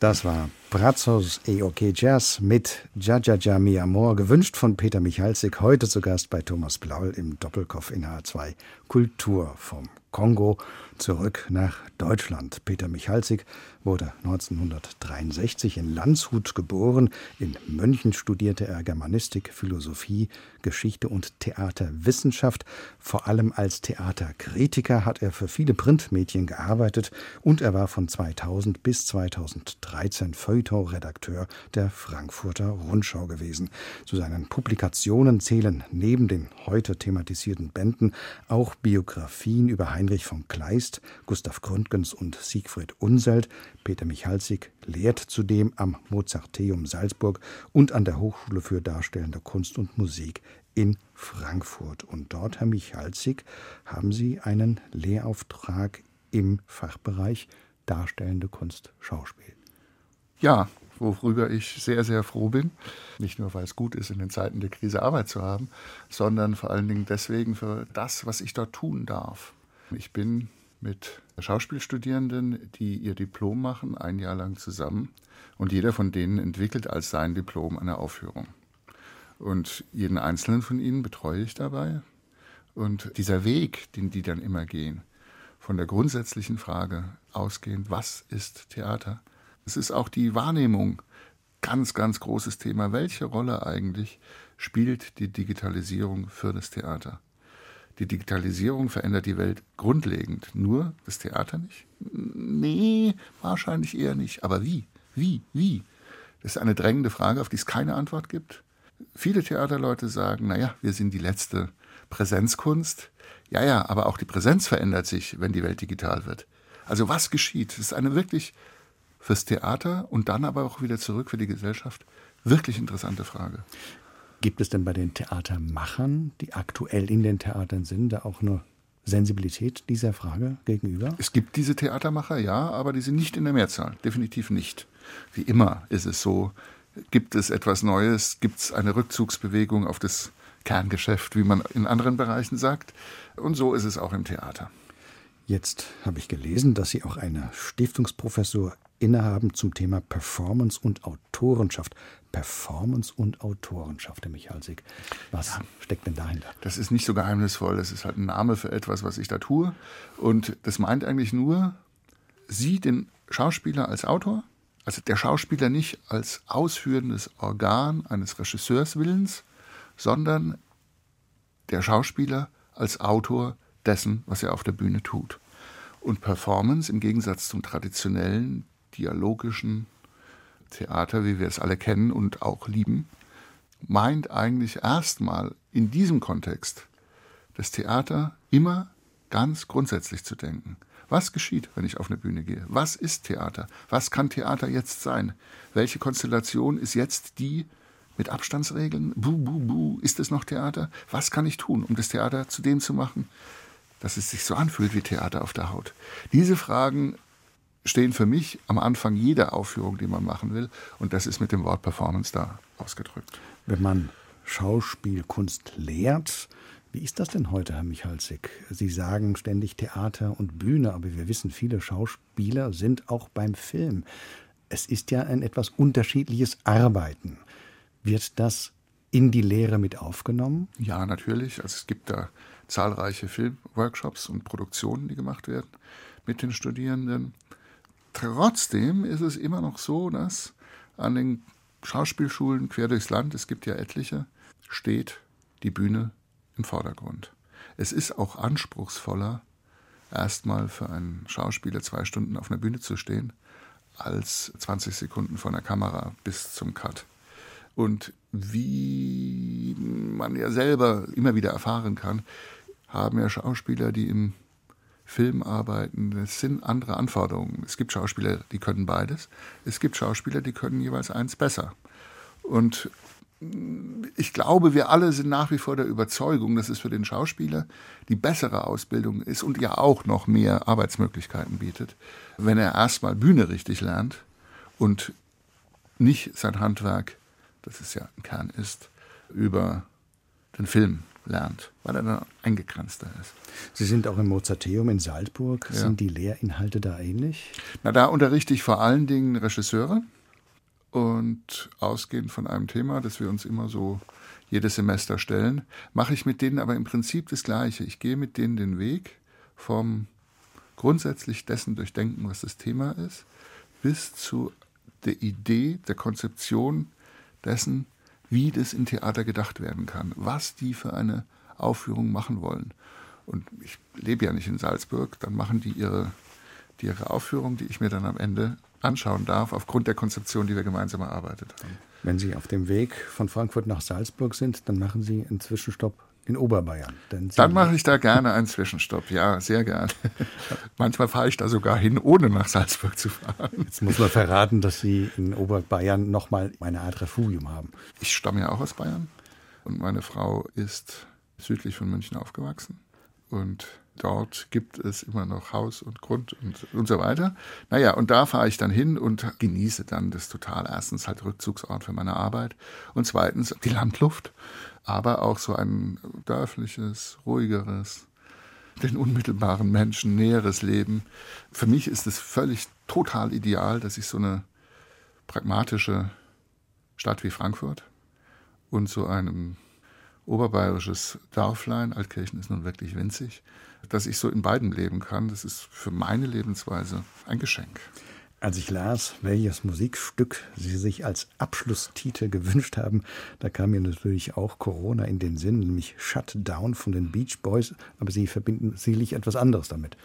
Das war Brazos EOK Jazz mit Jajaja Mi Amor, gewünscht von Peter Michalsik, heute zu Gast bei Thomas Blaul im Doppelkopf in H2 Kultur vom Kongo zurück nach Deutschland. Peter Michalsik wurde 1963 in Landshut geboren. In München studierte er Germanistik, Philosophie, Geschichte und Theaterwissenschaft. Vor allem als Theaterkritiker hat er für viele Printmedien gearbeitet und er war von 2000 bis 2013 Feuilleton-Redakteur der Frankfurter Rundschau gewesen. Zu seinen Publikationen zählen neben den heute thematisierten Bänden auch Biografien über Heinrich von Kleist, Gustav Gründgens und Siegfried Unselt. Peter Michalsik lehrt zudem am Mozarteum Salzburg und an der Hochschule für Darstellende Kunst und Musik in Frankfurt. Und dort, Herr Michalsik, haben Sie einen Lehrauftrag im Fachbereich Darstellende Kunst Schauspiel. Ja, worüber ich sehr, sehr froh bin. Nicht nur, weil es gut ist, in den Zeiten der Krise Arbeit zu haben, sondern vor allen Dingen deswegen für das, was ich dort tun darf. Ich bin mit Schauspielstudierenden, die ihr Diplom machen, ein Jahr lang zusammen. Und jeder von denen entwickelt als sein Diplom eine Aufführung. Und jeden einzelnen von ihnen betreue ich dabei. Und dieser Weg, den die dann immer gehen, von der grundsätzlichen Frage ausgehend, was ist Theater? Es ist auch die Wahrnehmung, ganz, ganz großes Thema. Welche Rolle eigentlich spielt die Digitalisierung für das Theater? Die Digitalisierung verändert die Welt grundlegend. Nur das Theater nicht? Nee, wahrscheinlich eher nicht. Aber wie? Wie? Wie? Das ist eine drängende Frage, auf die es keine Antwort gibt. Viele Theaterleute sagen, naja, wir sind die letzte Präsenzkunst. Ja, ja, aber auch die Präsenz verändert sich, wenn die Welt digital wird. Also was geschieht? Das ist eine wirklich fürs Theater und dann aber auch wieder zurück für die Gesellschaft wirklich interessante Frage. Gibt es denn bei den Theatermachern, die aktuell in den Theatern sind, da auch eine Sensibilität dieser Frage gegenüber? Es gibt diese Theatermacher, ja, aber die sind nicht in der Mehrzahl, definitiv nicht. Wie immer ist es so, gibt es etwas Neues, gibt es eine Rückzugsbewegung auf das Kerngeschäft, wie man in anderen Bereichen sagt. Und so ist es auch im Theater. Jetzt habe ich gelesen, dass Sie auch eine Stiftungsprofessur innehaben zum Thema Performance und Autorenschaft. Performance und Autorenschaft, Herr Michalsik. Was ja, steckt denn dahinter? Das ist nicht so geheimnisvoll. Das ist halt ein Name für etwas, was ich da tue. Und das meint eigentlich nur, Sie, den Schauspieler als Autor, also der Schauspieler nicht als ausführendes Organ eines Regisseurswillens, sondern der Schauspieler als Autor dessen, was er auf der Bühne tut. Und Performance im Gegensatz zum traditionellen dialogischen Theater, wie wir es alle kennen und auch lieben, meint eigentlich erstmal in diesem Kontext das Theater immer ganz grundsätzlich zu denken. Was geschieht, wenn ich auf eine Bühne gehe? Was ist Theater? Was kann Theater jetzt sein? Welche Konstellation ist jetzt die mit Abstandsregeln? Buh, buh, buh, ist es noch Theater? Was kann ich tun, um das Theater zu dem zu machen, dass es sich so anfühlt wie Theater auf der Haut? Diese Fragen stehen für mich am Anfang jeder Aufführung, die man machen will. Und das ist mit dem Wort Performance da ausgedrückt. Wenn man Schauspielkunst lehrt, wie ist das denn heute, Herr Michalsik? Sie sagen ständig Theater und Bühne, aber wir wissen, viele Schauspieler sind auch beim Film. Es ist ja ein etwas unterschiedliches Arbeiten. Wird das in die Lehre mit aufgenommen? Ja, natürlich. Also es gibt da zahlreiche Filmworkshops und Produktionen, die gemacht werden mit den Studierenden. Trotzdem ist es immer noch so, dass an den Schauspielschulen quer durchs Land, es gibt ja etliche, steht die Bühne im Vordergrund. Es ist auch anspruchsvoller, erstmal für einen Schauspieler zwei Stunden auf einer Bühne zu stehen, als 20 Sekunden vor der Kamera bis zum Cut. Und wie man ja selber immer wieder erfahren kann, haben ja Schauspieler, die im Film arbeiten, das sind andere Anforderungen. Es gibt Schauspieler, die können beides. Es gibt Schauspieler, die können jeweils eins besser. Und ich glaube, wir alle sind nach wie vor der Überzeugung, dass es für den Schauspieler die bessere Ausbildung ist und ja auch noch mehr Arbeitsmöglichkeiten bietet, wenn er erstmal Bühne richtig lernt und nicht sein Handwerk, das es ja im Kern ist, über den Film lernt, weil er dann eingegrenzter ist. Sie sind auch im Mozarteum in Salzburg. Ja. Sind die Lehrinhalte da ähnlich? Na, da unterrichte ich vor allen Dingen Regisseure und ausgehend von einem Thema, das wir uns immer so jedes Semester stellen, mache ich mit denen aber im Prinzip das Gleiche. Ich gehe mit denen den Weg vom grundsätzlich dessen durchdenken, was das Thema ist, bis zu der Idee, der Konzeption dessen, wie das in Theater gedacht werden kann, was die für eine Aufführung machen wollen. Und ich lebe ja nicht in Salzburg, dann machen die ihre, die ihre Aufführung, die ich mir dann am Ende anschauen darf, aufgrund der Konzeption, die wir gemeinsam erarbeitet haben. Wenn Sie auf dem Weg von Frankfurt nach Salzburg sind, dann machen Sie einen Zwischenstopp in Oberbayern. Dann mache ich da gerne einen Zwischenstopp, ja, sehr gerne. Manchmal fahre ich da sogar hin, ohne nach Salzburg zu fahren. Jetzt muss man verraten, dass Sie in Oberbayern nochmal eine Art Refugium haben. Ich stamme ja auch aus Bayern und meine Frau ist südlich von München aufgewachsen und dort gibt es immer noch Haus und Grund und, und so weiter. Naja, und da fahre ich dann hin und genieße dann das total. Erstens halt Rückzugsort für meine Arbeit und zweitens die Landluft aber auch so ein dörfliches, ruhigeres, den unmittelbaren Menschen näheres Leben. Für mich ist es völlig total ideal, dass ich so eine pragmatische Stadt wie Frankfurt und so einem oberbayerisches Dorflein, Altkirchen ist nun wirklich winzig, dass ich so in beiden leben kann. Das ist für meine Lebensweise ein Geschenk. Als ich las, welches Musikstück Sie sich als Abschlusstitel gewünscht haben, da kam mir natürlich auch Corona in den Sinn, nämlich Shut Down von den Beach Boys, aber Sie verbinden sicherlich etwas anderes damit.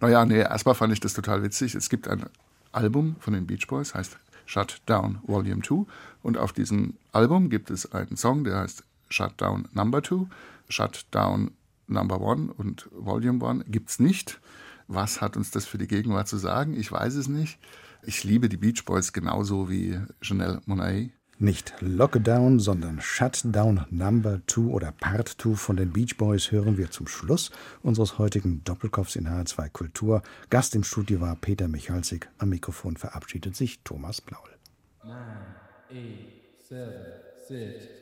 Naja, nee, erstmal fand ich das total witzig. Es gibt ein Album von den Beach Boys, heißt Shut Down Volume 2 und auf diesem Album gibt es einen Song, der heißt Shut Down Number 2, Shut Down Number 1 und Volume 1 gibt es nicht. Was hat uns das für die Gegenwart zu sagen? Ich weiß es nicht. Ich liebe die Beach Boys genauso wie Janelle Monáe. Nicht Lockdown, sondern Shutdown Number 2 oder Part 2 von den Beach Boys hören wir zum Schluss unseres heutigen Doppelkopfs in HR2 Kultur. Gast im Studio war Peter Michalsik. Am Mikrofon verabschiedet sich Thomas Blaul. Nine, eight, seven, six,